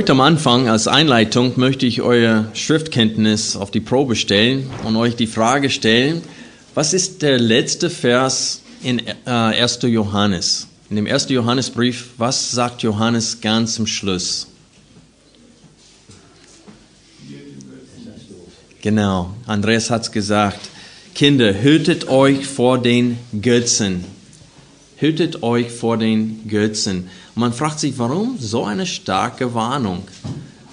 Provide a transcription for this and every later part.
Heute am Anfang als Einleitung möchte ich eure Schriftkenntnis auf die Probe stellen und euch die Frage stellen, was ist der letzte Vers in äh, 1. Johannes? In dem 1. Johannesbrief, was sagt Johannes ganz zum Schluss? Genau, Andreas hat es gesagt. Kinder, hütet euch vor den Götzen. Hütet euch vor den Götzen. Man fragt sich, warum so eine starke Warnung?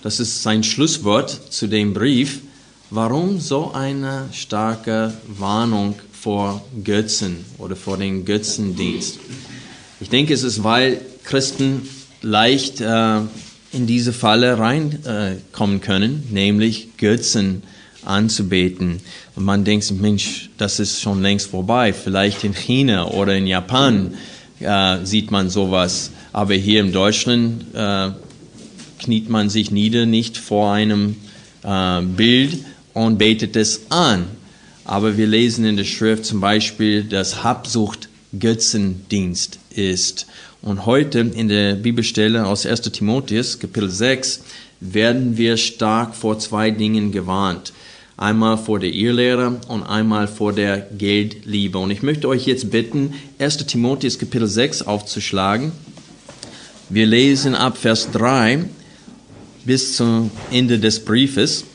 Das ist sein Schlusswort zu dem Brief. Warum so eine starke Warnung vor Götzen oder vor den Götzendienst? Ich denke, es ist, weil Christen leicht äh, in diese Falle reinkommen äh, können, nämlich Götzen anzubeten. Und man denkt, Mensch, das ist schon längst vorbei. Vielleicht in China oder in Japan äh, sieht man sowas. Aber hier in Deutschland äh, kniet man sich nieder, nicht vor einem äh, Bild und betet es an. Aber wir lesen in der Schrift zum Beispiel, dass Habsucht Götzendienst ist. Und heute in der Bibelstelle aus 1 Timotheus, Kapitel 6, werden wir stark vor zwei Dingen gewarnt. Einmal vor der Irrlehre und einmal vor der Geldliebe. Und ich möchte euch jetzt bitten, 1 Timotheus Kapitel 6 aufzuschlagen. Wir lesen ab Vers 3 bis zum Ende des Briefes.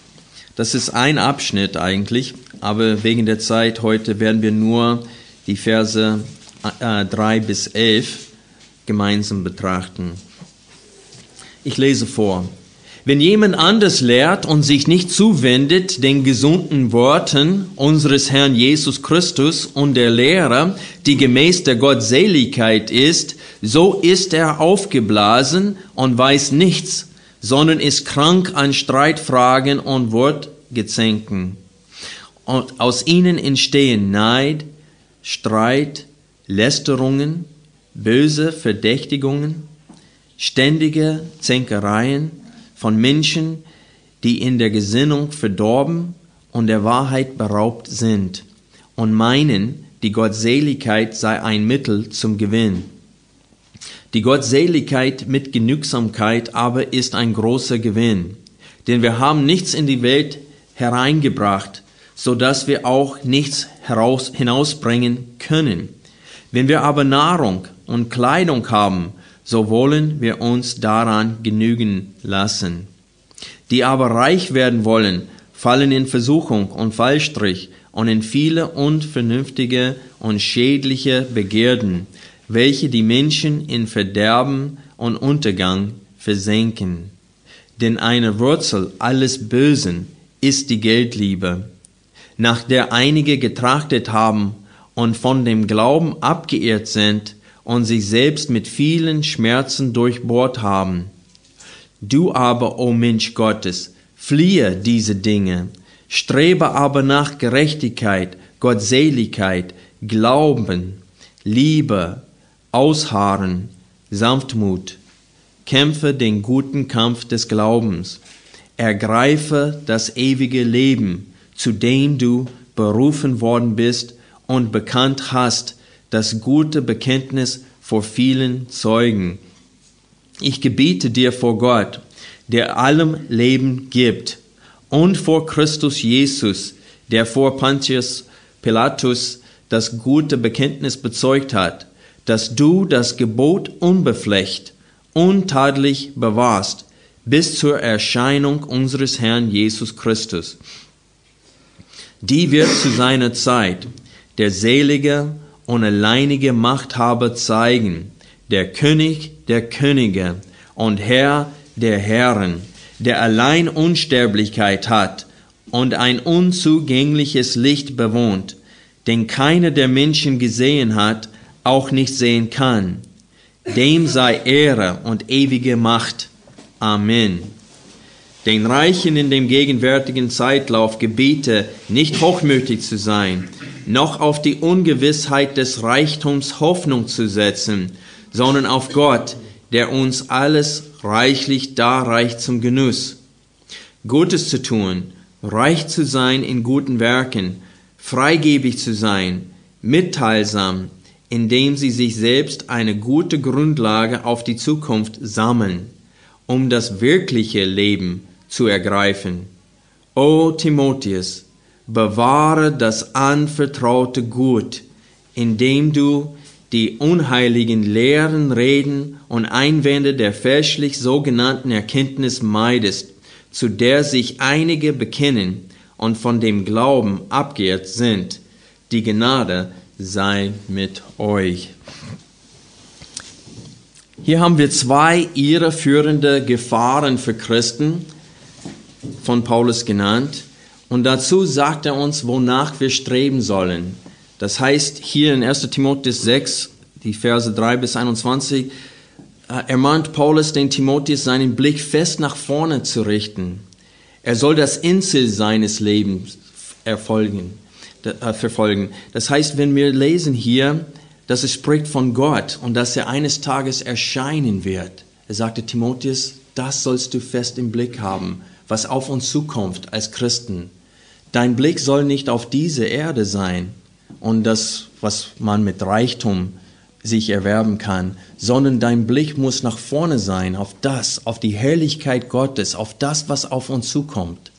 Das ist ein Abschnitt eigentlich, aber wegen der Zeit heute werden wir nur die Verse äh, 3 bis 11 gemeinsam betrachten. Ich lese vor. Wenn jemand anders lehrt und sich nicht zuwendet den gesunden Worten unseres Herrn Jesus Christus und der Lehre, die gemäß der Gottseligkeit ist, so ist er aufgeblasen und weiß nichts, sondern ist krank an Streitfragen und Wortgezänken. Und aus ihnen entstehen Neid, Streit, Lästerungen, böse Verdächtigungen, ständige Zänkereien, von Menschen, die in der Gesinnung verdorben und der Wahrheit beraubt sind und meinen, die Gottseligkeit sei ein Mittel zum Gewinn. Die Gottseligkeit mit Genügsamkeit aber ist ein großer Gewinn, denn wir haben nichts in die Welt hereingebracht, so dass wir auch nichts heraus, hinausbringen können. Wenn wir aber Nahrung und Kleidung haben, so wollen wir uns daran genügen lassen. Die aber reich werden wollen, fallen in Versuchung und Fallstrich und in viele unvernünftige und schädliche Begierden, welche die Menschen in Verderben und Untergang versenken. Denn eine Wurzel alles Bösen ist die Geldliebe, nach der einige getrachtet haben und von dem Glauben abgeirrt sind, und sich selbst mit vielen Schmerzen durchbohrt haben. Du aber, o oh Mensch Gottes, fliehe diese Dinge, strebe aber nach Gerechtigkeit, Gottseligkeit, Glauben, Liebe, Ausharren, Sanftmut, kämpfe den guten Kampf des Glaubens, ergreife das ewige Leben, zu dem du berufen worden bist und bekannt hast, das gute Bekenntnis vor vielen Zeugen. Ich gebiete dir vor Gott, der allem Leben gibt, und vor Christus Jesus, der vor Pontius Pilatus das gute Bekenntnis bezeugt hat, dass du das Gebot unbeflecht, untadelig bewahrst, bis zur Erscheinung unseres Herrn Jesus Christus. Die wird zu seiner Zeit der selige und alleinige Machthaber zeigen, der König der Könige und Herr der Herren, der allein Unsterblichkeit hat und ein unzugängliches Licht bewohnt, den keiner der Menschen gesehen hat, auch nicht sehen kann. Dem sei Ehre und ewige Macht. Amen. Den Reichen in dem gegenwärtigen Zeitlauf gebiete, nicht hochmütig zu sein, noch auf die Ungewissheit des Reichtums Hoffnung zu setzen, sondern auf Gott, der uns alles reichlich darreicht zum Genuss. Gutes zu tun, reich zu sein in guten Werken, freigebig zu sein, mitteilsam, indem sie sich selbst eine gute Grundlage auf die Zukunft sammeln, um das wirkliche Leben zu ergreifen. O Timotheus, bewahre das anvertraute Gut, indem du die unheiligen Lehren, Reden und Einwände der fälschlich sogenannten Erkenntnis meidest, zu der sich einige bekennen und von dem Glauben abgeirrt sind. Die Gnade sei mit euch. Hier haben wir zwei irreführende Gefahren für Christen von Paulus genannt. Und dazu sagt er uns, wonach wir streben sollen. Das heißt, hier in 1 Timotheus 6, die Verse 3 bis 21, äh, ermahnt Paulus den Timotheus, seinen Blick fest nach vorne zu richten. Er soll das Insel seines Lebens erfolgen, verfolgen. Das heißt, wenn wir lesen hier, dass es spricht von Gott und dass er eines Tages erscheinen wird, er sagte Timotheus, das sollst du fest im Blick haben, was auf uns zukommt als Christen. Dein Blick soll nicht auf diese Erde sein und das, was man mit Reichtum sich erwerben kann, sondern dein Blick muss nach vorne sein, auf das, auf die Herrlichkeit Gottes, auf das, was auf uns zukommt.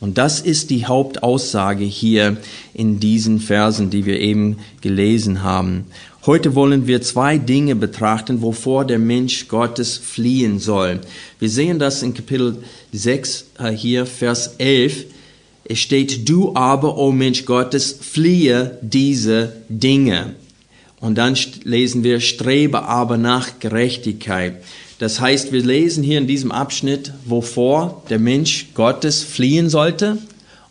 Und das ist die Hauptaussage hier in diesen Versen, die wir eben gelesen haben. Heute wollen wir zwei Dinge betrachten, wovor der Mensch Gottes fliehen soll. Wir sehen das in Kapitel 6 äh, hier, Vers 11. Es steht, du aber, o oh Mensch Gottes, fliehe diese Dinge. Und dann lesen wir, strebe aber nach Gerechtigkeit. Das heißt, wir lesen hier in diesem Abschnitt, wovor der Mensch Gottes fliehen sollte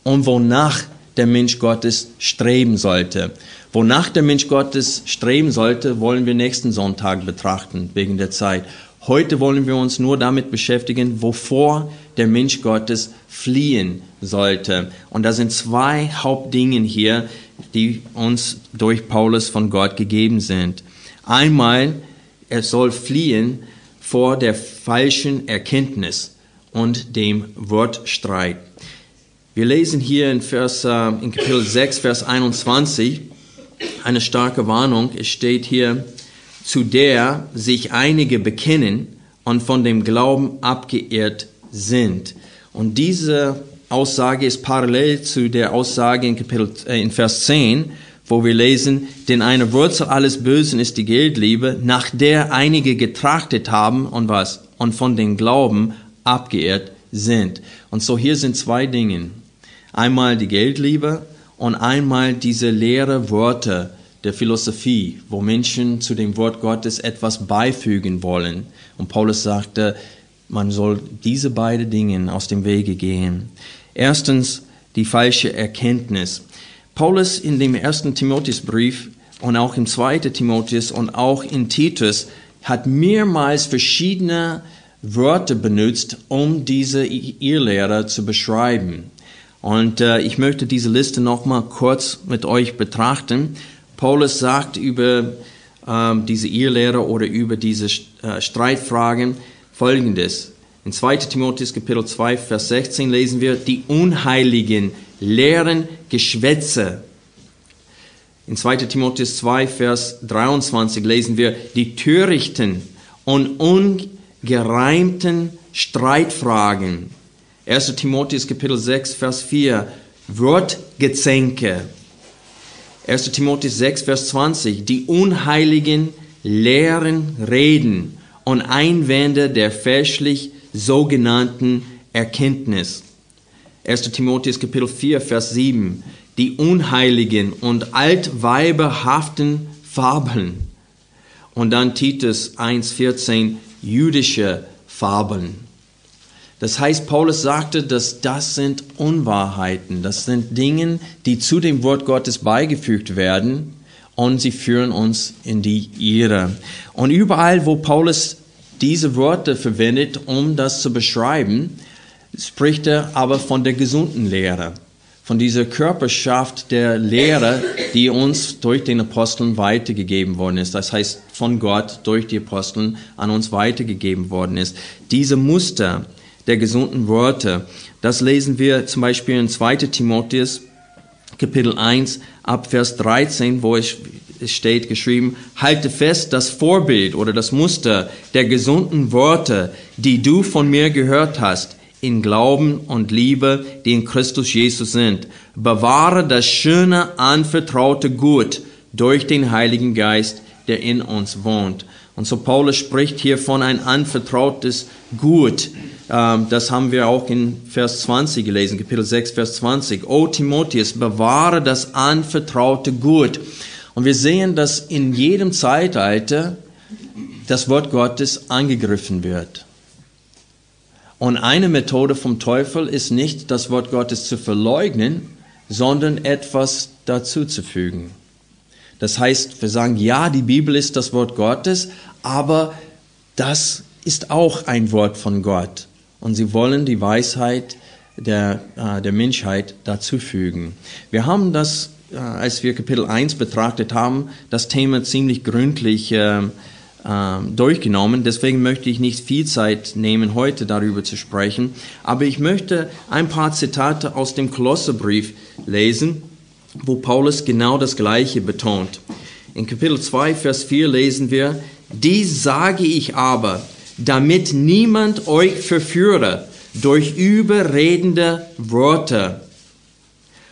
und wonach der Mensch Gottes streben sollte. Wonach der Mensch Gottes streben sollte, wollen wir nächsten Sonntag betrachten, wegen der Zeit. Heute wollen wir uns nur damit beschäftigen, wovor der Mensch Gottes fliehen sollte. Und da sind zwei Hauptdingen hier, die uns durch Paulus von Gott gegeben sind. Einmal, er soll fliehen vor der falschen Erkenntnis und dem Wortstreit. Wir lesen hier in, Vers, äh, in Kapitel 6, Vers 21 eine starke Warnung. Es steht hier, zu der sich einige bekennen und von dem Glauben abgeirrt sind. Und diese Aussage ist parallel zu der Aussage in, Kapitel, äh, in Vers 10, wo wir lesen, denn eine Wurzel alles Bösen ist die Geldliebe, nach der einige getrachtet haben und was? Und von dem Glauben abgeirrt sind. Und so hier sind zwei Dinge. Einmal die Geldliebe und einmal diese leere Worte der Philosophie, wo Menschen zu dem Wort Gottes etwas beifügen wollen. Und Paulus sagte, man soll diese beiden Dinge aus dem Wege gehen. Erstens die falsche Erkenntnis. Paulus in dem ersten Timotheusbrief und auch im zweiten Timotheus und auch in Titus hat mehrmals verschiedene Wörter benutzt, um diese Irrlehrer zu beschreiben. Und äh, ich möchte diese Liste nochmal kurz mit euch betrachten. Paulus sagt über äh, diese Irrlehrer oder über diese äh, Streitfragen Folgendes. In 2 Timotheus Kapitel 2, Vers 16 lesen wir, die Unheiligen lehren Geschwätze. In 2 Timotheus 2, Vers 23 lesen wir, die törichten und ungereimten Streitfragen. 1 Timotheus Kapitel 6, Vers 4, Wortgezänke. 1 Timotheus 6, Vers 20, die unheiligen leeren Reden und Einwände der fälschlich sogenannten Erkenntnis. 1. Timotheus Kapitel 4, Vers 7. Die unheiligen und altweiberhaften Fabeln. Und dann Titus 1, 14. Jüdische Fabeln. Das heißt, Paulus sagte, dass das sind Unwahrheiten, das sind Dinge, die zu dem Wort Gottes beigefügt werden und sie führen uns in die Irre. Und überall, wo Paulus diese Worte verwendet, um das zu beschreiben, spricht er aber von der gesunden Lehre, von dieser Körperschaft der Lehre, die uns durch den Aposteln weitergegeben worden ist. Das heißt, von Gott durch die Aposteln an uns weitergegeben worden ist. Diese Muster der gesunden Worte, das lesen wir zum Beispiel in 2 Timotheus Kapitel 1 ab Vers 13, wo es steht geschrieben, halte fest das Vorbild oder das Muster der gesunden Worte, die du von mir gehört hast, in Glauben und Liebe, die in Christus Jesus sind. Bewahre das schöne, anvertraute Gut durch den Heiligen Geist, der in uns wohnt. Und so Paulus spricht hier von ein anvertrautes Gut. Ähm, das haben wir auch in Vers 20 gelesen, Kapitel 6, Vers 20. O Timotheus, bewahre das anvertraute Gut. Und wir sehen, dass in jedem Zeitalter das Wort Gottes angegriffen wird. Und eine Methode vom Teufel ist nicht, das Wort Gottes zu verleugnen, sondern etwas dazuzufügen. Das heißt, wir sagen, ja, die Bibel ist das Wort Gottes, aber das ist auch ein Wort von Gott. Und sie wollen die Weisheit der, äh, der Menschheit dazufügen. Wir haben das, äh, als wir Kapitel 1 betrachtet haben, das Thema ziemlich gründlich äh, durchgenommen. Deswegen möchte ich nicht viel Zeit nehmen, heute darüber zu sprechen. Aber ich möchte ein paar Zitate aus dem Kolosserbrief lesen, wo Paulus genau das Gleiche betont. In Kapitel 2, Vers 4 lesen wir, dies sage ich aber, damit niemand euch verführe durch überredende Worte.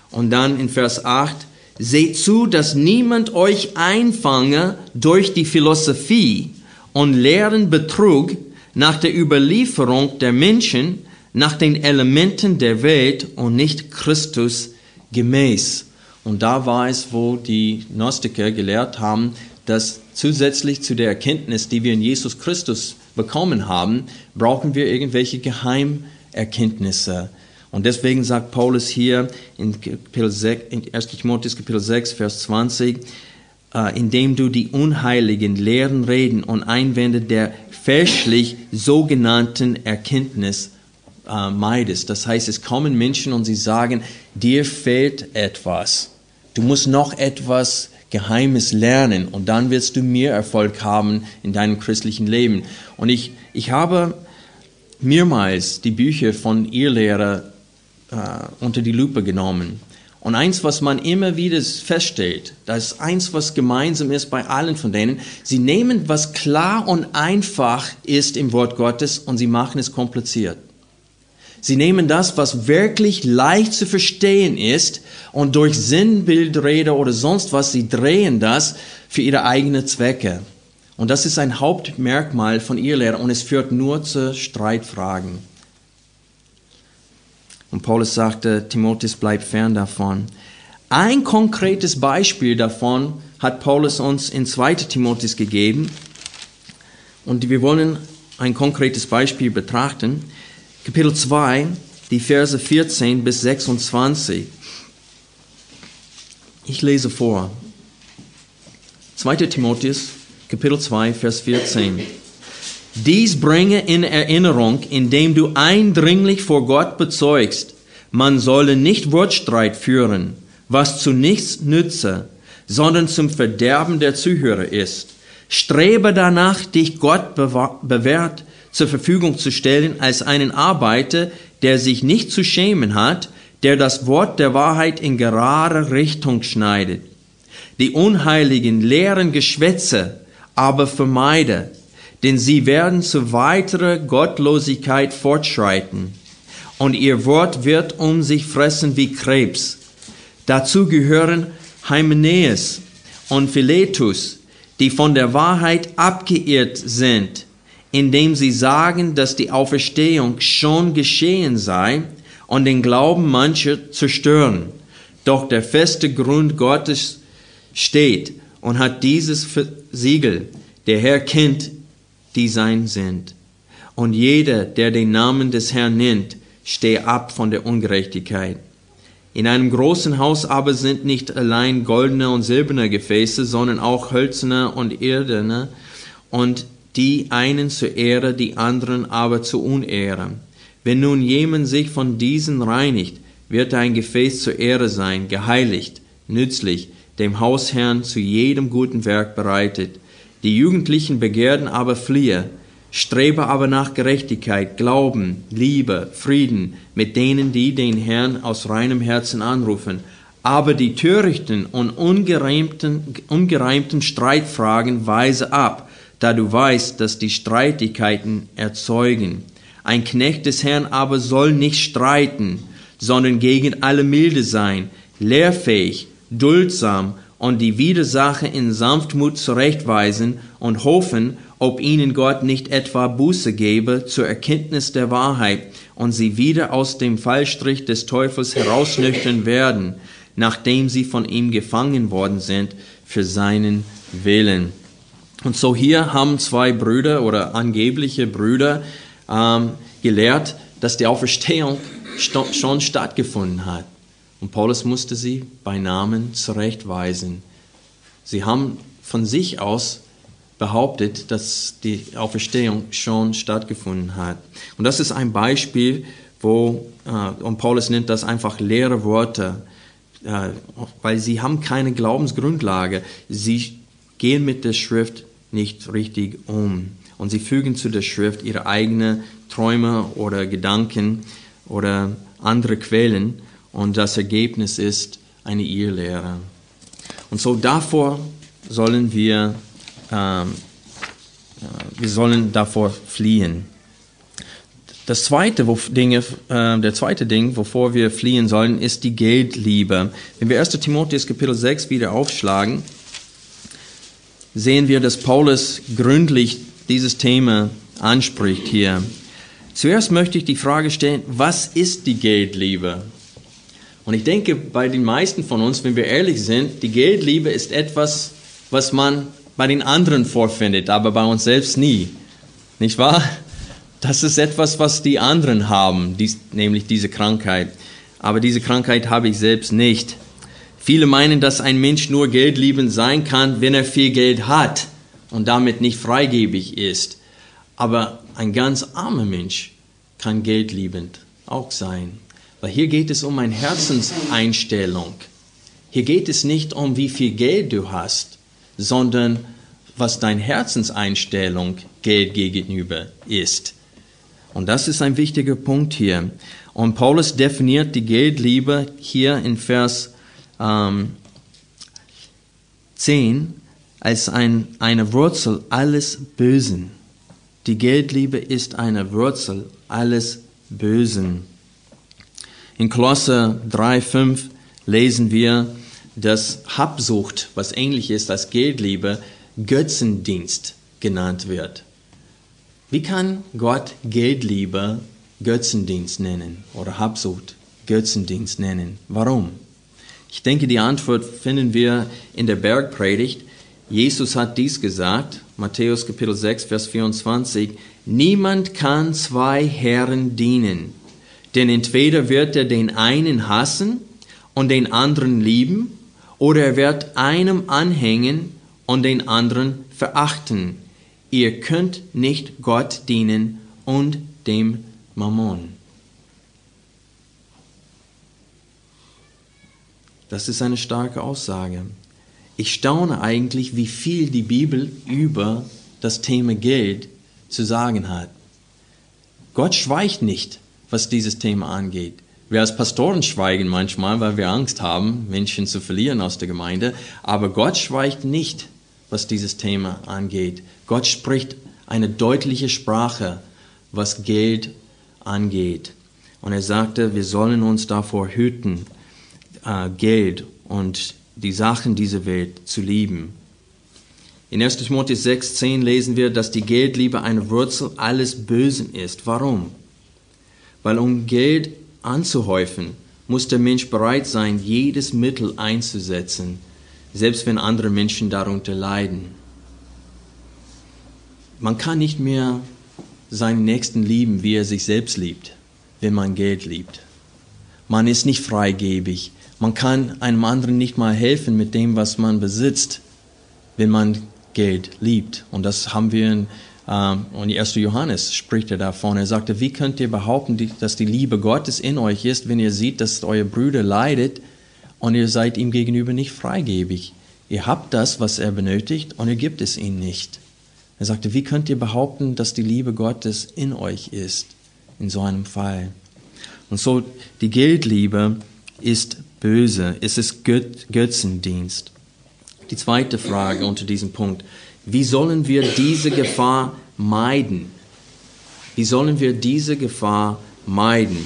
Und dann in Vers 8, Seht zu, dass niemand euch einfange durch die Philosophie und leeren Betrug nach der Überlieferung der Menschen, nach den Elementen der Welt und nicht Christus gemäß. Und da war es, wo die Gnostiker gelehrt haben, dass zusätzlich zu der Erkenntnis, die wir in Jesus Christus bekommen haben, brauchen wir irgendwelche Geheimerkenntnisse. Und deswegen sagt Paulus hier in, Kapitel 6, in 1 Timotheus Kapitel 6, Vers 20, äh, indem du die unheiligen leeren Reden und Einwände der fälschlich sogenannten Erkenntnis äh, meidest. Das heißt, es kommen Menschen und sie sagen, dir fehlt etwas. Du musst noch etwas Geheimes lernen und dann wirst du mehr Erfolg haben in deinem christlichen Leben. Und ich, ich habe mehrmals die Bücher von Irrlehrer unter die Lupe genommen. Und eins, was man immer wieder feststellt, das ist eins, was gemeinsam ist bei allen von denen, sie nehmen, was klar und einfach ist im Wort Gottes und sie machen es kompliziert. Sie nehmen das, was wirklich leicht zu verstehen ist und durch Sinnbildrede oder sonst was, sie drehen das für ihre eigenen Zwecke. Und das ist ein Hauptmerkmal von ihr Lehre und es führt nur zu Streitfragen. Und Paulus sagte, Timotheus bleibt fern davon. Ein konkretes Beispiel davon hat Paulus uns in 2 Timotheus gegeben. Und wir wollen ein konkretes Beispiel betrachten. Kapitel 2, die Verse 14 bis 26. Ich lese vor. 2 Timotheus, Kapitel 2, Vers 14. Dies bringe in Erinnerung, indem du eindringlich vor Gott bezeugst, man solle nicht Wortstreit führen, was zu nichts nütze, sondern zum Verderben der Zuhörer ist. Strebe danach, dich Gott bewährt zur Verfügung zu stellen als einen Arbeiter, der sich nicht zu schämen hat, der das Wort der Wahrheit in gerade Richtung schneidet. Die unheiligen leeren Geschwätze aber vermeide, denn sie werden zu weiterer Gottlosigkeit fortschreiten, und ihr Wort wird um sich fressen wie Krebs. Dazu gehören Hymenäus und Philetus, die von der Wahrheit abgeirrt sind, indem sie sagen, dass die Auferstehung schon geschehen sei und den Glauben mancher zerstören. Doch der feste Grund Gottes steht und hat dieses Siegel. Der Herr kennt die sein sind. Und jeder, der den Namen des Herrn nennt, stehe ab von der Ungerechtigkeit. In einem großen Haus aber sind nicht allein goldene und silberne Gefäße, sondern auch hölzerne und irdene, und die einen zur Ehre, die anderen aber zur Unehre. Wenn nun jemand sich von diesen reinigt, wird ein Gefäß zur Ehre sein, geheiligt, nützlich, dem Hausherrn zu jedem guten Werk bereitet. Die jugendlichen Begehren aber fliehe, strebe aber nach Gerechtigkeit, Glauben, Liebe, Frieden mit denen, die den Herrn aus reinem Herzen anrufen. Aber die törichten und ungereimten, ungereimten Streitfragen weise ab, da du weißt, dass die Streitigkeiten erzeugen. Ein Knecht des Herrn aber soll nicht streiten, sondern gegen alle milde sein, lehrfähig, duldsam und die Widersacher in Sanftmut zurechtweisen und hoffen, ob ihnen Gott nicht etwa Buße gebe zur Erkenntnis der Wahrheit und sie wieder aus dem Fallstrich des Teufels herausnüchtern werden, nachdem sie von ihm gefangen worden sind für seinen Willen. Und so hier haben zwei Brüder oder angebliche Brüder ähm, gelehrt, dass die Auferstehung schon stattgefunden hat. Und Paulus musste sie bei Namen zurechtweisen. Sie haben von sich aus behauptet, dass die Auferstehung schon stattgefunden hat. Und das ist ein Beispiel, wo, äh, und Paulus nennt das einfach leere Worte, äh, weil sie haben keine Glaubensgrundlage. Sie gehen mit der Schrift nicht richtig um. Und sie fügen zu der Schrift ihre eigenen Träume oder Gedanken oder andere Quellen und das Ergebnis ist eine Irrlehre. Und so davor sollen wir, ähm, äh, wir sollen davor fliehen. Das zweite, wo Dinge, äh, der zweite Ding, wovor wir fliehen sollen, ist die Geldliebe. Wenn wir 1. Timotheus Kapitel 6 wieder aufschlagen, sehen wir, dass Paulus gründlich dieses Thema anspricht hier. Zuerst möchte ich die Frage stellen, was ist die Geldliebe? Und ich denke, bei den meisten von uns, wenn wir ehrlich sind, die Geldliebe ist etwas, was man bei den anderen vorfindet, aber bei uns selbst nie. Nicht wahr? Das ist etwas, was die anderen haben, dies, nämlich diese Krankheit. Aber diese Krankheit habe ich selbst nicht. Viele meinen, dass ein Mensch nur geldliebend sein kann, wenn er viel Geld hat und damit nicht freigebig ist. Aber ein ganz armer Mensch kann geldliebend auch sein. Weil hier geht es um eine Herzenseinstellung. Hier geht es nicht um, wie viel Geld du hast, sondern was deine Herzenseinstellung Geld gegenüber ist. Und das ist ein wichtiger Punkt hier. Und Paulus definiert die Geldliebe hier in Vers ähm, 10 als ein, eine Wurzel alles Bösen. Die Geldliebe ist eine Wurzel alles Bösen. In Kolosser 3,5 lesen wir, dass Habsucht, was ähnlich ist als Geldliebe, Götzendienst genannt wird. Wie kann Gott Geldliebe Götzendienst nennen oder Habsucht Götzendienst nennen? Warum? Ich denke, die Antwort finden wir in der Bergpredigt. Jesus hat dies gesagt, Matthäus Kapitel 6, Vers 24, niemand kann zwei Herren dienen, denn entweder wird er den einen hassen und den anderen lieben, oder er wird einem anhängen und den anderen verachten. Ihr könnt nicht Gott dienen und dem Mammon. Das ist eine starke Aussage. Ich staune eigentlich, wie viel die Bibel über das Thema Geld zu sagen hat. Gott schweigt nicht, was dieses Thema angeht. Wir als Pastoren schweigen manchmal, weil wir Angst haben, Menschen zu verlieren aus der Gemeinde. Aber Gott schweigt nicht, was dieses Thema angeht. Gott spricht eine deutliche Sprache, was Geld angeht. Und er sagte, wir sollen uns davor hüten, äh, Geld und die Sachen dieser Welt zu lieben. In 1. Timotheus 6, 10 lesen wir, dass die Geldliebe eine Wurzel alles Bösen ist. Warum? Weil um Geld anzuhäufen, muss der Mensch bereit sein, jedes Mittel einzusetzen, selbst wenn andere Menschen darunter leiden. Man kann nicht mehr seinen Nächsten lieben, wie er sich selbst liebt, wenn man Geld liebt. Man ist nicht freigebig, man kann einem anderen nicht mal helfen mit dem, was man besitzt, wenn man Geld liebt. Und das haben wir in und 1. Johannes spricht er davon. Er sagte, wie könnt ihr behaupten, dass die Liebe Gottes in euch ist, wenn ihr seht, dass euer Bruder leidet und ihr seid ihm gegenüber nicht freigebig? Ihr habt das, was er benötigt, und ihr gibt es ihm nicht. Er sagte, wie könnt ihr behaupten, dass die Liebe Gottes in euch ist, in so einem Fall? Und so, die Geldliebe ist böse, es ist Götzendienst. Die zweite Frage unter diesem Punkt, wie sollen wir diese Gefahr meiden? Wie sollen wir diese Gefahr meiden?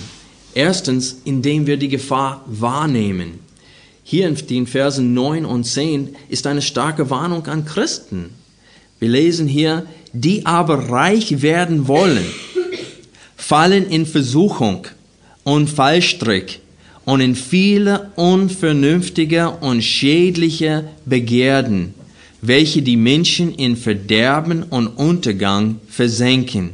Erstens, indem wir die Gefahr wahrnehmen. Hier in den Versen 9 und 10 ist eine starke Warnung an Christen. Wir lesen hier, die aber reich werden wollen, fallen in Versuchung und Fallstrick und in viele unvernünftige und schädliche Begehrten welche die Menschen in Verderben und Untergang versenken.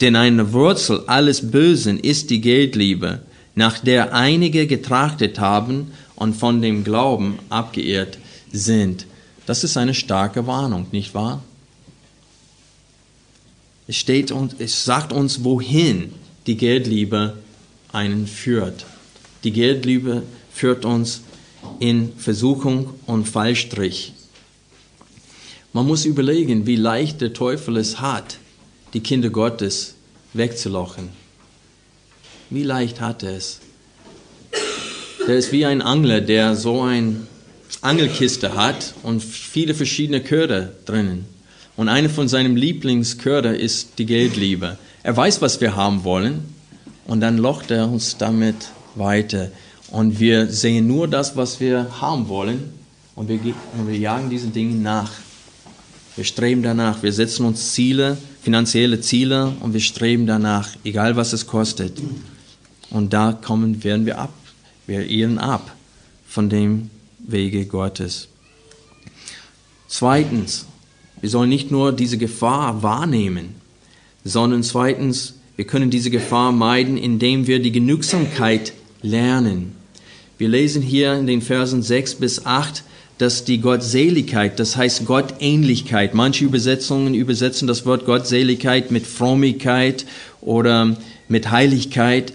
Denn eine Wurzel alles Bösen ist die Geldliebe, nach der einige getrachtet haben und von dem Glauben abgeirrt sind. Das ist eine starke Warnung, nicht wahr? Es, steht uns, es sagt uns, wohin die Geldliebe einen führt. Die Geldliebe führt uns in Versuchung und Fallstrich. Man muss überlegen, wie leicht der Teufel es hat, die Kinder Gottes wegzulochen. Wie leicht hat er es? Der ist wie ein Angler, der so eine Angelkiste hat und viele verschiedene Köder drinnen. Und eine von seinen Lieblingsköder ist die Geldliebe. Er weiß, was wir haben wollen und dann locht er uns damit weiter. Und wir sehen nur das, was wir haben wollen und wir, und wir jagen diesen Dingen nach. Wir streben danach, wir setzen uns Ziele, finanzielle Ziele und wir streben danach, egal was es kostet. Und da kommen, werden wir ab, wir irren ab von dem Wege Gottes. Zweitens, wir sollen nicht nur diese Gefahr wahrnehmen, sondern zweitens, wir können diese Gefahr meiden, indem wir die Genügsamkeit lernen. Wir lesen hier in den Versen 6 bis 8, dass die Gottseligkeit, das heißt Gottähnlichkeit, manche Übersetzungen übersetzen das Wort Gottseligkeit mit Frömmigkeit oder mit Heiligkeit,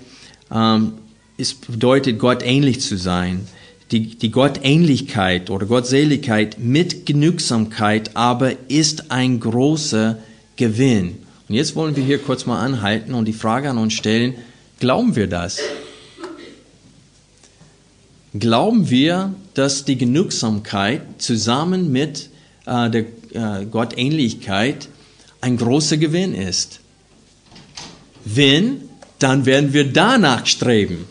ähm, es bedeutet Gottähnlich zu sein. Die, die Gottähnlichkeit oder Gottseligkeit mit Genügsamkeit aber ist ein großer Gewinn. Und jetzt wollen wir hier kurz mal anhalten und die Frage an uns stellen, glauben wir das? Glauben wir, dass die Genügsamkeit zusammen mit äh, der äh, Gottähnlichkeit ein großer Gewinn ist. Wenn, dann werden wir danach streben.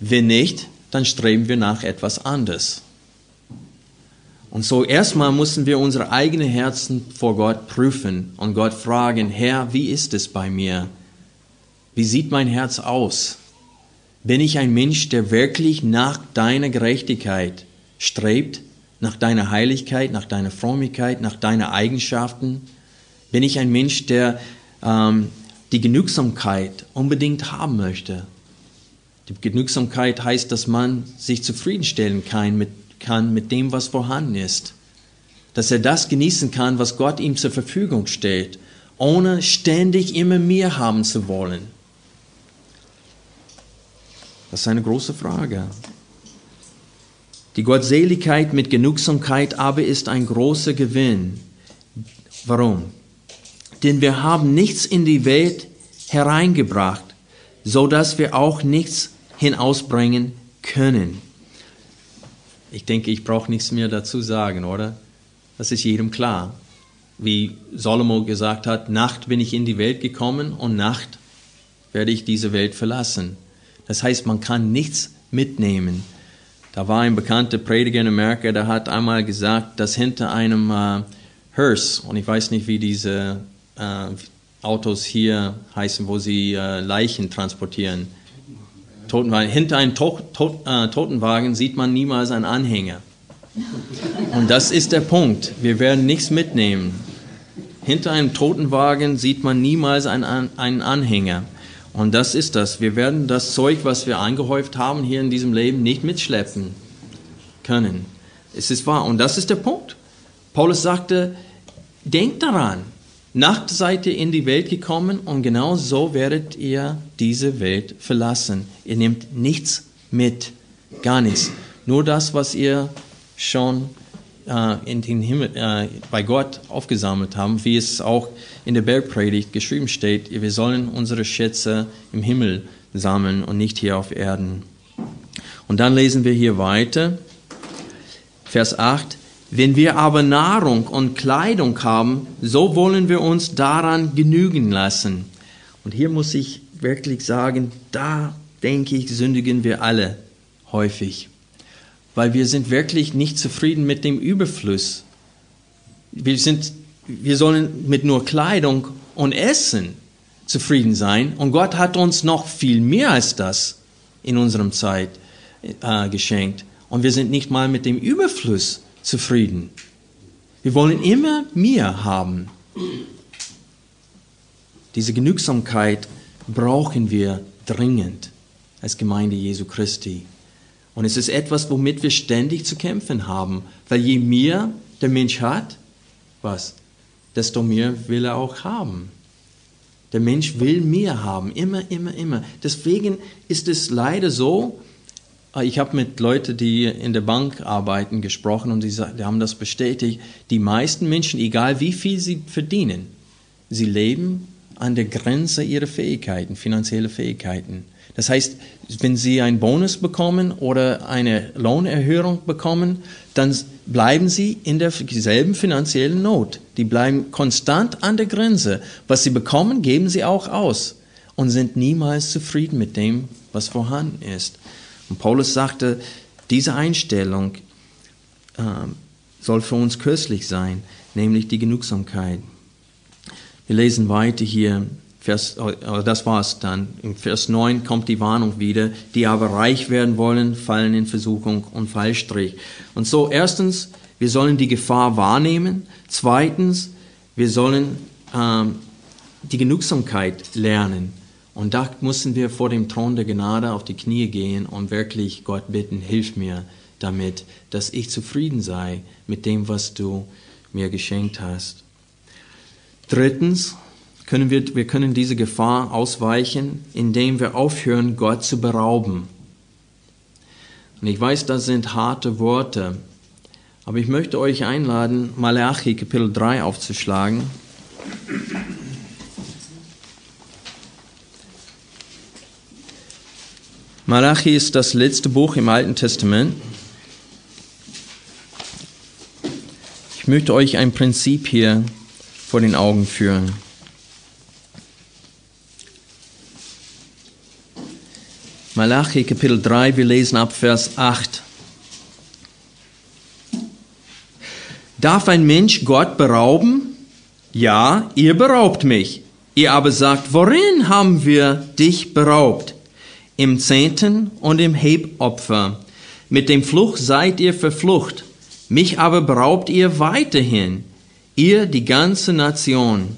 Wenn nicht, dann streben wir nach etwas anderes. Und so erstmal müssen wir unsere eigenen Herzen vor Gott prüfen und Gott fragen, Herr, wie ist es bei mir? Wie sieht mein Herz aus? Bin ich ein Mensch, der wirklich nach deiner Gerechtigkeit strebt, nach deiner Heiligkeit, nach deiner Frömmigkeit, nach deinen Eigenschaften? Bin ich ein Mensch, der ähm, die Genügsamkeit unbedingt haben möchte? Die Genügsamkeit heißt, dass man sich zufriedenstellen kann mit, kann mit dem, was vorhanden ist. Dass er das genießen kann, was Gott ihm zur Verfügung stellt, ohne ständig immer mehr haben zu wollen. Das ist eine große Frage. Die Gottseligkeit mit Genugsamkeit aber ist ein großer Gewinn. Warum? Denn wir haben nichts in die Welt hereingebracht, so dass wir auch nichts hinausbringen können. Ich denke, ich brauche nichts mehr dazu sagen, oder? Das ist jedem klar. Wie Salomo gesagt hat, Nacht bin ich in die Welt gekommen und Nacht werde ich diese Welt verlassen. Das heißt, man kann nichts mitnehmen. Da war ein bekannter Prediger in Amerika, der hat einmal gesagt, dass hinter einem äh, Hearse, und ich weiß nicht, wie diese äh, Autos hier heißen, wo sie äh, Leichen transportieren, Totenwagen. Hinter einem to to äh, Totenwagen sieht man niemals einen Anhänger. Und das ist der Punkt. Wir werden nichts mitnehmen. Hinter einem Totenwagen sieht man niemals einen, einen Anhänger. Und das ist das. Wir werden das Zeug, was wir angehäuft haben hier in diesem Leben, nicht mitschleppen können. Es ist wahr. Und das ist der Punkt. Paulus sagte, denkt daran, Nacht seid ihr in die Welt gekommen und genau so werdet ihr diese Welt verlassen. Ihr nehmt nichts mit, gar nichts. Nur das, was ihr schon in den Himmel, äh, bei Gott aufgesammelt haben, wie es auch in der Bergpredigt geschrieben steht. Wir sollen unsere Schätze im Himmel sammeln und nicht hier auf Erden. Und dann lesen wir hier weiter, Vers 8. Wenn wir aber Nahrung und Kleidung haben, so wollen wir uns daran genügen lassen. Und hier muss ich wirklich sagen, da denke ich, sündigen wir alle häufig. Weil wir sind wirklich nicht zufrieden mit dem Überfluss. Wir, sind, wir sollen mit nur Kleidung und Essen zufrieden sein. Und Gott hat uns noch viel mehr als das in unserem Zeit äh, geschenkt. Und wir sind nicht mal mit dem Überfluss zufrieden. Wir wollen immer mehr haben. Diese Genügsamkeit brauchen wir dringend als Gemeinde Jesu Christi. Und es ist etwas, womit wir ständig zu kämpfen haben, weil je mehr der Mensch hat, was, desto mehr will er auch haben. Der Mensch will mehr haben, immer, immer, immer. Deswegen ist es leider so, äh, ich habe mit Leuten, die in der Bank arbeiten, gesprochen und die haben das bestätigt. Die meisten Menschen, egal wie viel sie verdienen, sie leben an der Grenze ihrer Fähigkeiten, finanzielle Fähigkeiten. Das heißt, wenn Sie einen Bonus bekommen oder eine Lohnerhöhung bekommen, dann bleiben Sie in derselben finanziellen Not. Die bleiben konstant an der Grenze. Was Sie bekommen, geben Sie auch aus und sind niemals zufrieden mit dem, was vorhanden ist. Und Paulus sagte, diese Einstellung äh, soll für uns köstlich sein, nämlich die Genugsamkeit. Wir lesen weiter hier, Vers, das war's dann. Im Vers 9 kommt die Warnung wieder, die aber reich werden wollen, fallen in Versuchung und Fallstrich. Und so, erstens, wir sollen die Gefahr wahrnehmen. Zweitens, wir sollen ähm, die Genugsamkeit lernen. Und da müssen wir vor dem Thron der Gnade auf die Knie gehen und wirklich Gott bitten, hilf mir damit, dass ich zufrieden sei mit dem, was du mir geschenkt hast. Drittens, können wir, wir können diese Gefahr ausweichen, indem wir aufhören, Gott zu berauben. Und ich weiß, das sind harte Worte, aber ich möchte euch einladen, Malachi Kapitel 3 aufzuschlagen. Malachi ist das letzte Buch im Alten Testament. Ich möchte euch ein Prinzip hier vor den Augen führen. Malachi Kapitel 3, wir lesen ab Vers 8. Darf ein Mensch Gott berauben? Ja, ihr beraubt mich. Ihr aber sagt, worin haben wir dich beraubt? im Zehnten und im Hebopfer. Mit dem Fluch seid ihr verflucht, mich aber beraubt ihr weiterhin, ihr die ganze Nation.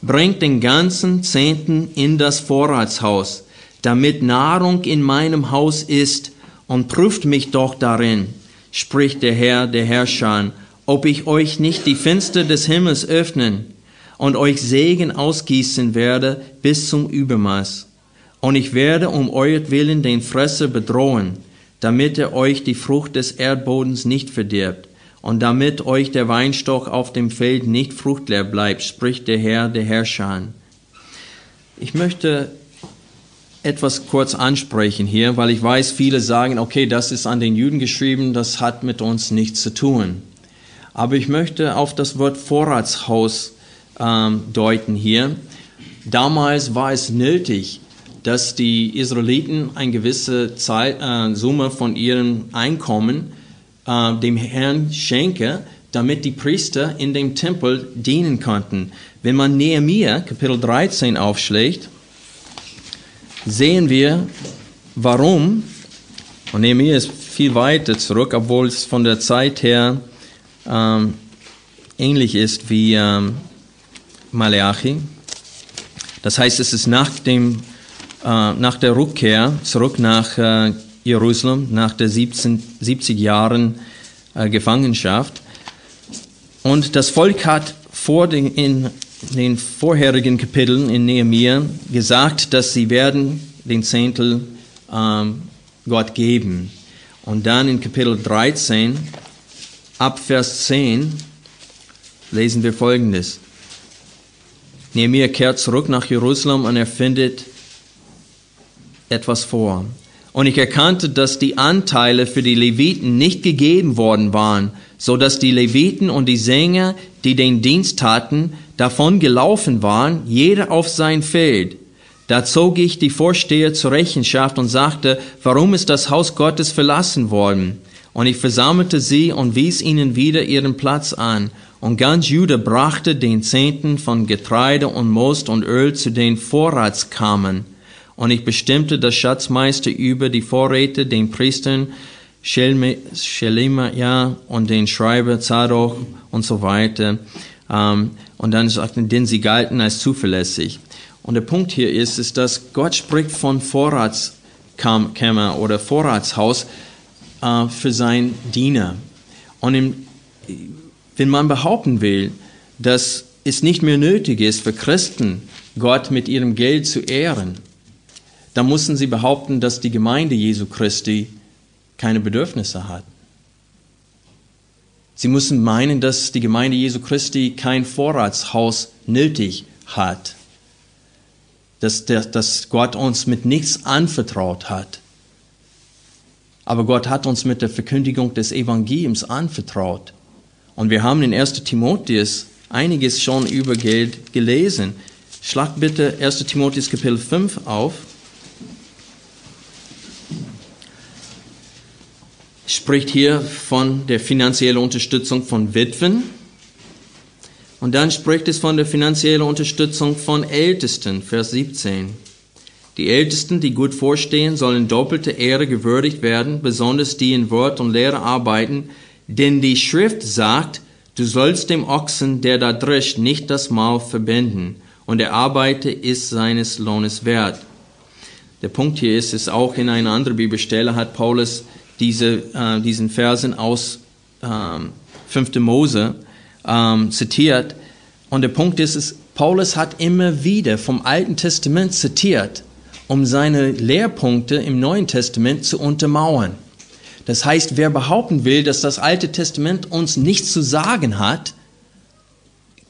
Bringt den ganzen Zehnten in das Vorratshaus, damit Nahrung in meinem Haus ist, und prüft mich doch darin, spricht der Herr der Herrscher, ob ich euch nicht die Fenster des Himmels öffnen und euch Segen ausgießen werde bis zum Übermaß und ich werde um euretwillen den Fresser bedrohen, damit er euch die Frucht des Erdbodens nicht verdirbt, und damit euch der Weinstock auf dem Feld nicht fruchtleer bleibt, spricht der Herr, der Herrscher. Ich möchte etwas kurz ansprechen hier, weil ich weiß, viele sagen, okay, das ist an den Juden geschrieben, das hat mit uns nichts zu tun. Aber ich möchte auf das Wort Vorratshaus ähm, deuten hier. Damals war es nötig, dass die Israeliten eine gewisse Zeit, äh, Summe von ihrem Einkommen äh, dem Herrn schenken, damit die Priester in dem Tempel dienen konnten. Wenn man Nehemiah Kapitel 13 aufschlägt, sehen wir, warum, und Nehemiah ist viel weiter zurück, obwohl es von der Zeit her ähm, ähnlich ist wie ähm, Malachi. Das heißt, es ist nach dem äh, nach der Rückkehr zurück nach äh, Jerusalem, nach der 17, 70 Jahren äh, Gefangenschaft. Und das Volk hat vor den, in den vorherigen Kapiteln in Nehemiah gesagt, dass sie werden den Zehntel ähm, Gott geben. Und dann in Kapitel 13, ab Vers 10, lesen wir Folgendes. Nehemiah kehrt zurück nach Jerusalem und er findet etwas vor. Und ich erkannte, dass die Anteile für die Leviten nicht gegeben worden waren, so dass die Leviten und die Sänger, die den Dienst taten, davon gelaufen waren, jeder auf sein Feld. Da zog ich die Vorsteher zur Rechenschaft und sagte, warum ist das Haus Gottes verlassen worden? Und ich versammelte sie und wies ihnen wieder ihren Platz an. Und ganz Juda brachte den Zehnten von Getreide und Most und Öl zu den Vorratskammern. Und ich bestimmte das Schatzmeister über die Vorräte, den Priestern Shelema und den Schreiber Zadok und so weiter. Ähm, und dann sagten, denn sie galten als zuverlässig. Und der Punkt hier ist, ist, dass Gott spricht von Vorratskammer oder Vorratshaus äh, für sein Diener. Und im, wenn man behaupten will, dass es nicht mehr nötig ist für Christen, Gott mit ihrem Geld zu ehren, dann mussten sie behaupten, dass die Gemeinde Jesu Christi keine Bedürfnisse hat. Sie müssen meinen, dass die Gemeinde Jesu Christi kein Vorratshaus nötig hat, dass, dass Gott uns mit nichts anvertraut hat. Aber Gott hat uns mit der Verkündigung des Evangeliums anvertraut. Und wir haben in 1 Timotheus einiges schon über Geld gelesen. Schlag bitte 1 Timotheus Kapitel 5 auf. Spricht hier von der finanziellen Unterstützung von Witwen. Und dann spricht es von der finanziellen Unterstützung von Ältesten, Vers 17. Die Ältesten, die gut vorstehen, sollen doppelte Ehre gewürdigt werden, besonders die in Wort und Lehre arbeiten, denn die Schrift sagt, du sollst dem Ochsen, der da drischt, nicht das Maul verbinden, und der Arbeiter ist seines Lohnes wert. Der Punkt hier ist, ist auch in einer anderen Bibelstelle hat Paulus diese, äh, diesen Versen aus ähm, 5. Mose ähm, zitiert. Und der Punkt ist, ist, Paulus hat immer wieder vom Alten Testament zitiert, um seine Lehrpunkte im Neuen Testament zu untermauern. Das heißt, wer behaupten will, dass das Alte Testament uns nichts zu sagen hat,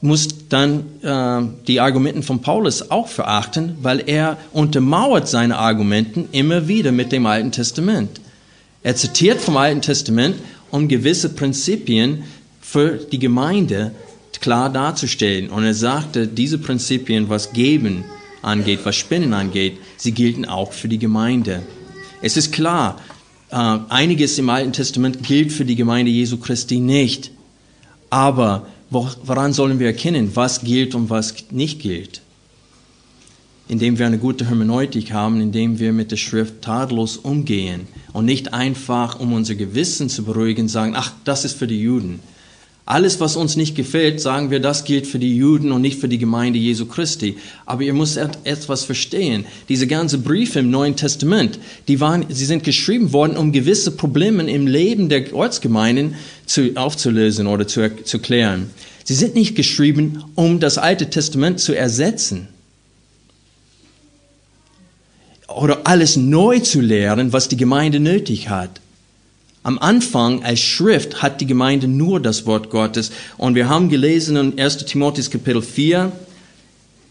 muss dann äh, die Argumenten von Paulus auch verachten, weil er untermauert seine Argumenten immer wieder mit dem Alten Testament. Er zitiert vom Alten Testament, um gewisse Prinzipien für die Gemeinde klar darzustellen. Und er sagte, diese Prinzipien, was Geben angeht, was Spenden angeht, sie gelten auch für die Gemeinde. Es ist klar, äh, einiges im Alten Testament gilt für die Gemeinde Jesu Christi nicht. Aber woran sollen wir erkennen, was gilt und was nicht gilt? Indem wir eine gute Hermeneutik haben, indem wir mit der Schrift tadellos umgehen und nicht einfach, um unser Gewissen zu beruhigen, sagen, ach, das ist für die Juden. Alles, was uns nicht gefällt, sagen wir, das gilt für die Juden und nicht für die Gemeinde Jesu Christi. Aber ihr müsst etwas verstehen. Diese ganzen Briefe im Neuen Testament, die waren, sie sind geschrieben worden, um gewisse Probleme im Leben der Ortsgemeinden zu, aufzulösen oder zu, zu klären. Sie sind nicht geschrieben, um das Alte Testament zu ersetzen oder alles neu zu lehren, was die Gemeinde nötig hat. Am Anfang als Schrift hat die Gemeinde nur das Wort Gottes. Und wir haben gelesen in 1 Timotheus Kapitel 4,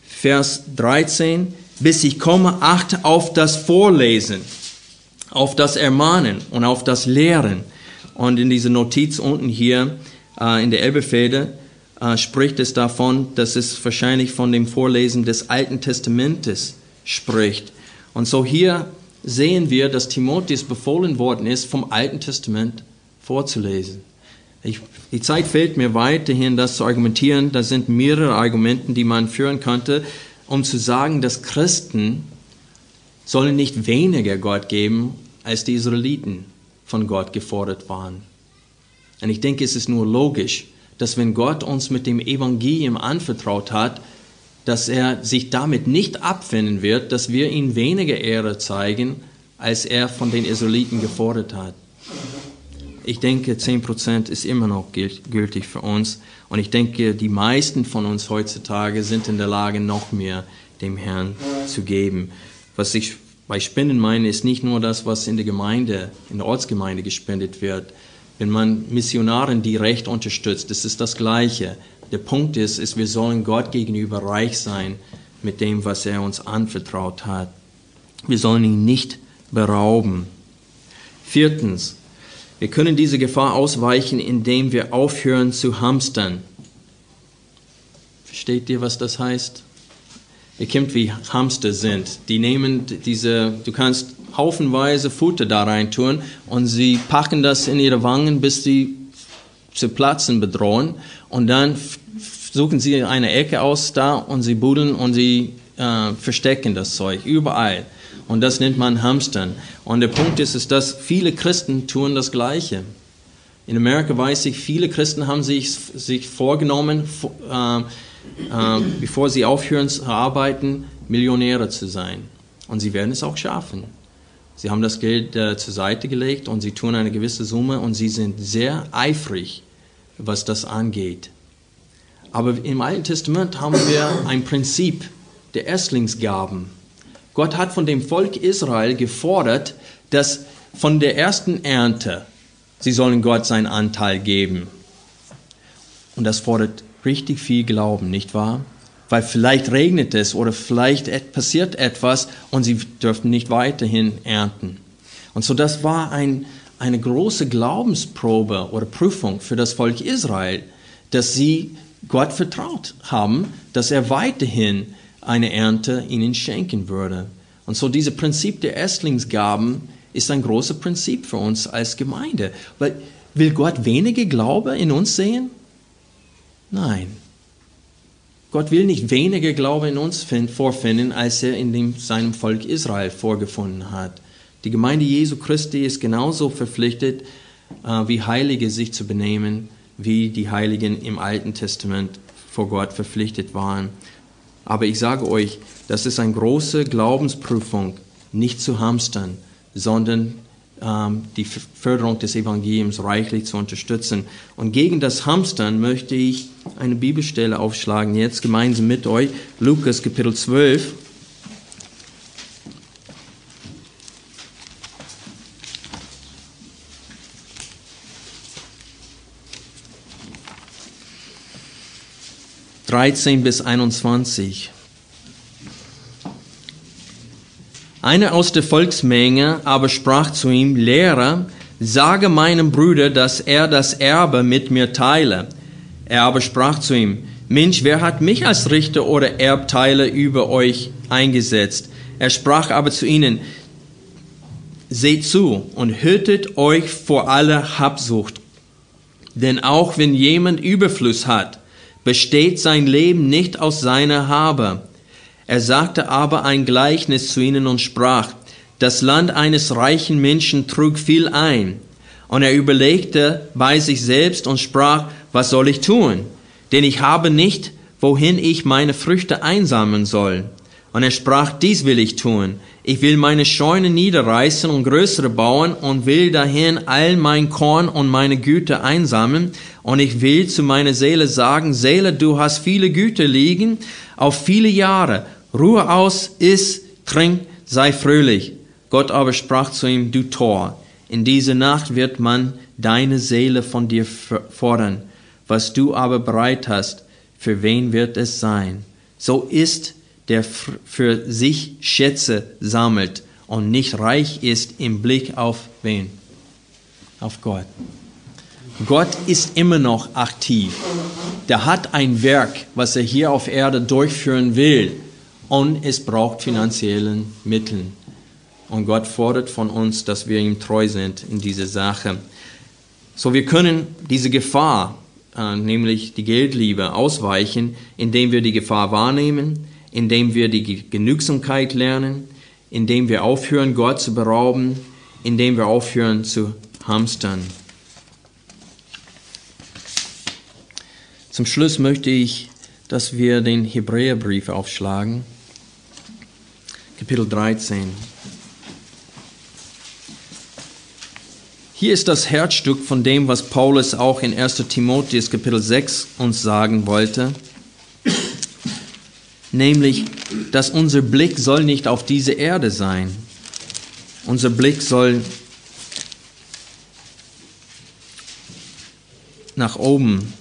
Vers 13, bis ich komme, achte auf das Vorlesen, auf das Ermahnen und auf das Lehren. Und in dieser Notiz unten hier äh, in der Elbefede äh, spricht es davon, dass es wahrscheinlich von dem Vorlesen des Alten Testamentes spricht. Und so hier sehen wir, dass Timotheus befohlen worden ist, vom Alten Testament vorzulesen. Ich, die Zeit fehlt mir weiterhin, das zu argumentieren. Da sind mehrere Argumente, die man führen könnte, um zu sagen, dass Christen sollen nicht weniger Gott geben, als die Israeliten von Gott gefordert waren. Und ich denke, es ist nur logisch, dass wenn Gott uns mit dem Evangelium anvertraut hat, dass er sich damit nicht abfinden wird, dass wir ihm weniger Ehre zeigen, als er von den Israeliten gefordert hat. ich denke, 10% ist immer noch gültig für uns. Und ich denke, die meisten von uns heutzutage sind in der Lage, noch mehr dem Herrn zu geben. Was ich bei Spenden meine, ist nicht nur das, was in der Gemeinde, in der Ortsgemeinde gespendet wird. Wenn man Missionaren direkt unterstützt, das ist das Gleiche. Der Punkt ist, ist, wir sollen Gott gegenüber reich sein mit dem, was er uns anvertraut hat. Wir sollen ihn nicht berauben. Viertens, wir können diese Gefahr ausweichen, indem wir aufhören zu hamstern. Versteht ihr, was das heißt? Ihr kennt, wie Hamster sind. Die nehmen diese, du kannst haufenweise Futter da rein tun und sie packen das in ihre Wangen, bis sie zu platzen bedrohen und dann suchen sie eine Ecke aus da und sie buddeln und sie äh, verstecken das Zeug überall. Und das nennt man Hamstern. Und der Punkt ist, ist, dass viele Christen tun das Gleiche. In Amerika weiß ich, viele Christen haben sich, sich vorgenommen, äh, äh, bevor sie aufhören zu arbeiten, Millionäre zu sein. Und sie werden es auch schaffen. Sie haben das Geld äh, zur Seite gelegt und sie tun eine gewisse Summe und sie sind sehr eifrig, was das angeht. Aber im Alten Testament haben wir ein Prinzip der Erstlingsgaben. Gott hat von dem Volk Israel gefordert, dass von der ersten Ernte sie sollen Gott seinen Anteil geben. Und das fordert richtig viel Glauben, nicht wahr? Weil vielleicht regnet es oder vielleicht passiert etwas und sie dürften nicht weiterhin ernten. Und so das war ein, eine große Glaubensprobe oder Prüfung für das Volk Israel, dass sie Gott vertraut haben, dass er weiterhin eine Ernte ihnen schenken würde. Und so dieses Prinzip der Erstlingsgaben ist ein großes Prinzip für uns als Gemeinde. Weil will Gott wenige Glaube in uns sehen? Nein. Gott will nicht weniger Glaube in uns vorfinden, als er in dem, seinem Volk Israel vorgefunden hat. Die Gemeinde Jesu Christi ist genauso verpflichtet, äh, wie Heilige sich zu benehmen, wie die Heiligen im Alten Testament vor Gott verpflichtet waren. Aber ich sage euch, das ist eine große Glaubensprüfung, nicht zu hamstern, sondern die Förderung des Evangeliums reichlich zu unterstützen. Und gegen das Hamstern möchte ich eine Bibelstelle aufschlagen, jetzt gemeinsam mit euch, Lukas Kapitel 12. 13 bis 21. Einer aus der Volksmenge aber sprach zu ihm, Lehrer, sage meinem Bruder, dass er das Erbe mit mir teile. Er aber sprach zu ihm, Mensch, wer hat mich als Richter oder Erbteile über euch eingesetzt? Er sprach aber zu ihnen, Seht zu und hütet euch vor aller Habsucht. Denn auch wenn jemand Überfluss hat, besteht sein Leben nicht aus seiner Habe. Er sagte aber ein Gleichnis zu ihnen und sprach, das Land eines reichen Menschen trug viel ein. Und er überlegte bei sich selbst und sprach, was soll ich tun? Denn ich habe nicht, wohin ich meine Früchte einsammeln soll. Und er sprach, dies will ich tun. Ich will meine Scheunen niederreißen und größere bauen und will dahin all mein Korn und meine Güter einsammeln. Und ich will zu meiner Seele sagen, Seele, du hast viele Güter liegen auf viele Jahre Ruhe aus, iss, trink, sei fröhlich. Gott aber sprach zu ihm, du Tor, in dieser Nacht wird man deine Seele von dir fordern. Was du aber bereit hast, für wen wird es sein? So ist, der für sich Schätze sammelt und nicht reich ist im Blick auf wen? Auf Gott. Gott ist immer noch aktiv. Der hat ein Werk, was er hier auf Erde durchführen will und es braucht finanziellen Mitteln. Und Gott fordert von uns, dass wir ihm treu sind in dieser Sache. So wir können diese Gefahr, äh, nämlich die Geldliebe, ausweichen, indem wir die Gefahr wahrnehmen, indem wir die Genügsamkeit lernen, indem wir aufhören, Gott zu berauben, indem wir aufhören zu hamstern. Zum Schluss möchte ich, dass wir den Hebräerbrief aufschlagen. Kapitel 13. Hier ist das Herzstück von dem, was Paulus auch in 1 Timotheus Kapitel 6 uns sagen wollte, nämlich, dass unser Blick soll nicht auf diese Erde sein. Unser Blick soll nach oben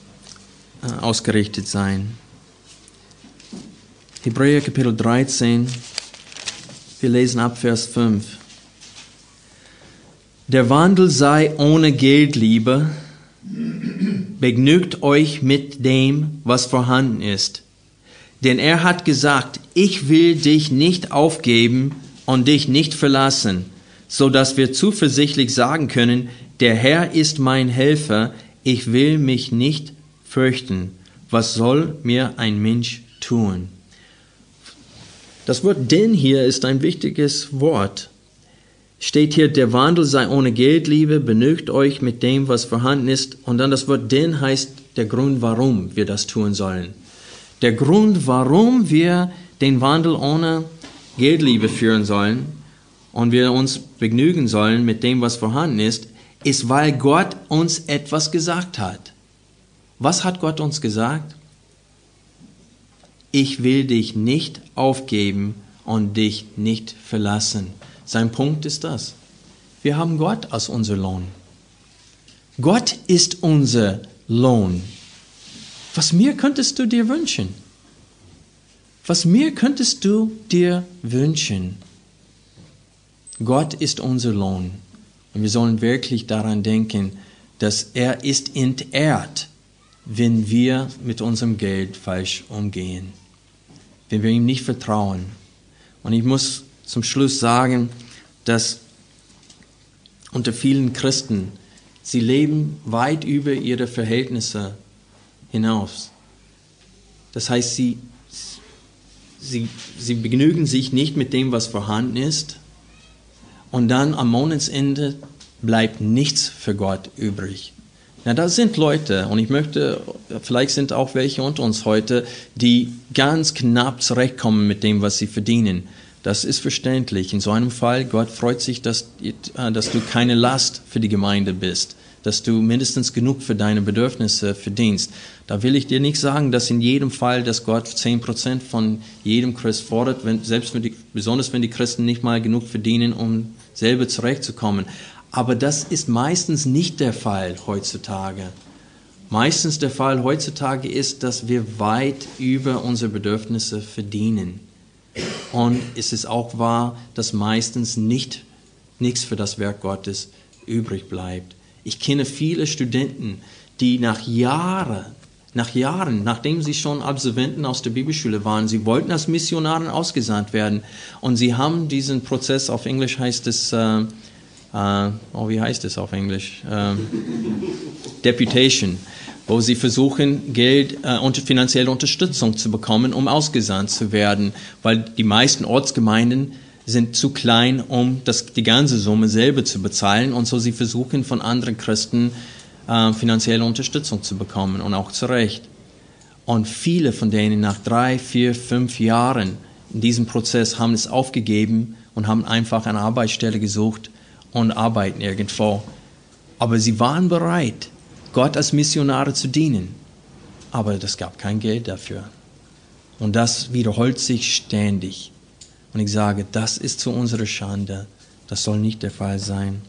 äh, ausgerichtet sein. Hebräer Kapitel 13, wir lesen ab Vers 5. Der Wandel sei ohne Geldliebe, begnügt euch mit dem, was vorhanden ist. Denn er hat gesagt, ich will dich nicht aufgeben und dich nicht verlassen, so dass wir zuversichtlich sagen können, der Herr ist mein Helfer, ich will mich nicht fürchten. Was soll mir ein Mensch tun? Das Wort denn hier ist ein wichtiges Wort. Steht hier, der Wandel sei ohne Geldliebe, benötigt euch mit dem, was vorhanden ist. Und dann das Wort denn heißt der Grund, warum wir das tun sollen. Der Grund, warum wir den Wandel ohne Geldliebe führen sollen und wir uns begnügen sollen mit dem, was vorhanden ist, ist, weil Gott uns etwas gesagt hat. Was hat Gott uns gesagt? Ich will dich nicht aufgeben und dich nicht verlassen. Sein Punkt ist das. Wir haben Gott als unser Lohn. Gott ist unser Lohn. Was mehr könntest du dir wünschen? Was mehr könntest du dir wünschen? Gott ist unser Lohn. Und wir sollen wirklich daran denken, dass er ist entehrt, wenn wir mit unserem Geld falsch umgehen wenn wir ihm nicht vertrauen. Und ich muss zum Schluss sagen, dass unter vielen Christen, sie leben weit über ihre Verhältnisse hinaus. Das heißt, sie, sie, sie begnügen sich nicht mit dem, was vorhanden ist. Und dann am Monatsende bleibt nichts für Gott übrig. Na, da sind Leute, und ich möchte, vielleicht sind auch welche unter uns heute, die ganz knapp zurechtkommen mit dem, was sie verdienen. Das ist verständlich. In so einem Fall, Gott freut sich, dass, äh, dass du keine Last für die Gemeinde bist, dass du mindestens genug für deine Bedürfnisse verdienst. Da will ich dir nicht sagen, dass in jedem Fall, dass Gott zehn Prozent von jedem Christ fordert, wenn, selbst wenn die, besonders wenn die Christen nicht mal genug verdienen, um selber zurechtzukommen. Aber das ist meistens nicht der Fall heutzutage. Meistens der Fall heutzutage ist, dass wir weit über unsere Bedürfnisse verdienen. Und es ist auch wahr, dass meistens nicht nichts für das Werk Gottes übrig bleibt. Ich kenne viele Studenten, die nach Jahren, nach Jahren, nachdem sie schon Absolventen aus der Bibelschule waren, sie wollten als Missionaren ausgesandt werden und sie haben diesen Prozess, auf Englisch heißt es äh, oh, wie heißt es auf Englisch? Uh, Deputation, wo sie versuchen, Geld uh, und finanzielle Unterstützung zu bekommen, um ausgesandt zu werden, weil die meisten Ortsgemeinden sind zu klein, um das, die ganze Summe selber zu bezahlen und so sie versuchen von anderen Christen äh, finanzielle Unterstützung zu bekommen und auch zu Recht. Und viele von denen nach drei, vier, fünf Jahren in diesem Prozess haben es aufgegeben und haben einfach eine Arbeitsstelle gesucht, und arbeiten irgendwo. Aber sie waren bereit, Gott als Missionare zu dienen. Aber es gab kein Geld dafür. Und das wiederholt sich ständig. Und ich sage, das ist zu unserer Schande. Das soll nicht der Fall sein.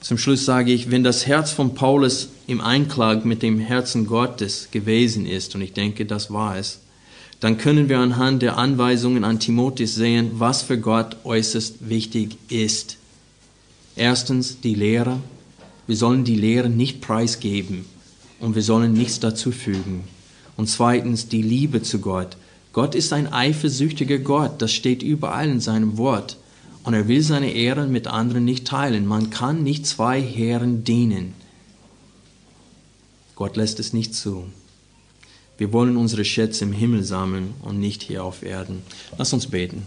Zum Schluss sage ich, wenn das Herz von Paulus im Einklang mit dem Herzen Gottes gewesen ist, und ich denke, das war es, dann können wir anhand der Anweisungen an Timotheus sehen, was für Gott äußerst wichtig ist. Erstens die Lehre. Wir sollen die Lehre nicht preisgeben und wir sollen nichts dazu fügen. Und zweitens die Liebe zu Gott. Gott ist ein eifersüchtiger Gott, das steht überall in seinem Wort. Und er will seine Ehre mit anderen nicht teilen. Man kann nicht zwei Herren dienen. Gott lässt es nicht zu. Wir wollen unsere Schätze im Himmel sammeln und nicht hier auf Erden. Lass uns beten.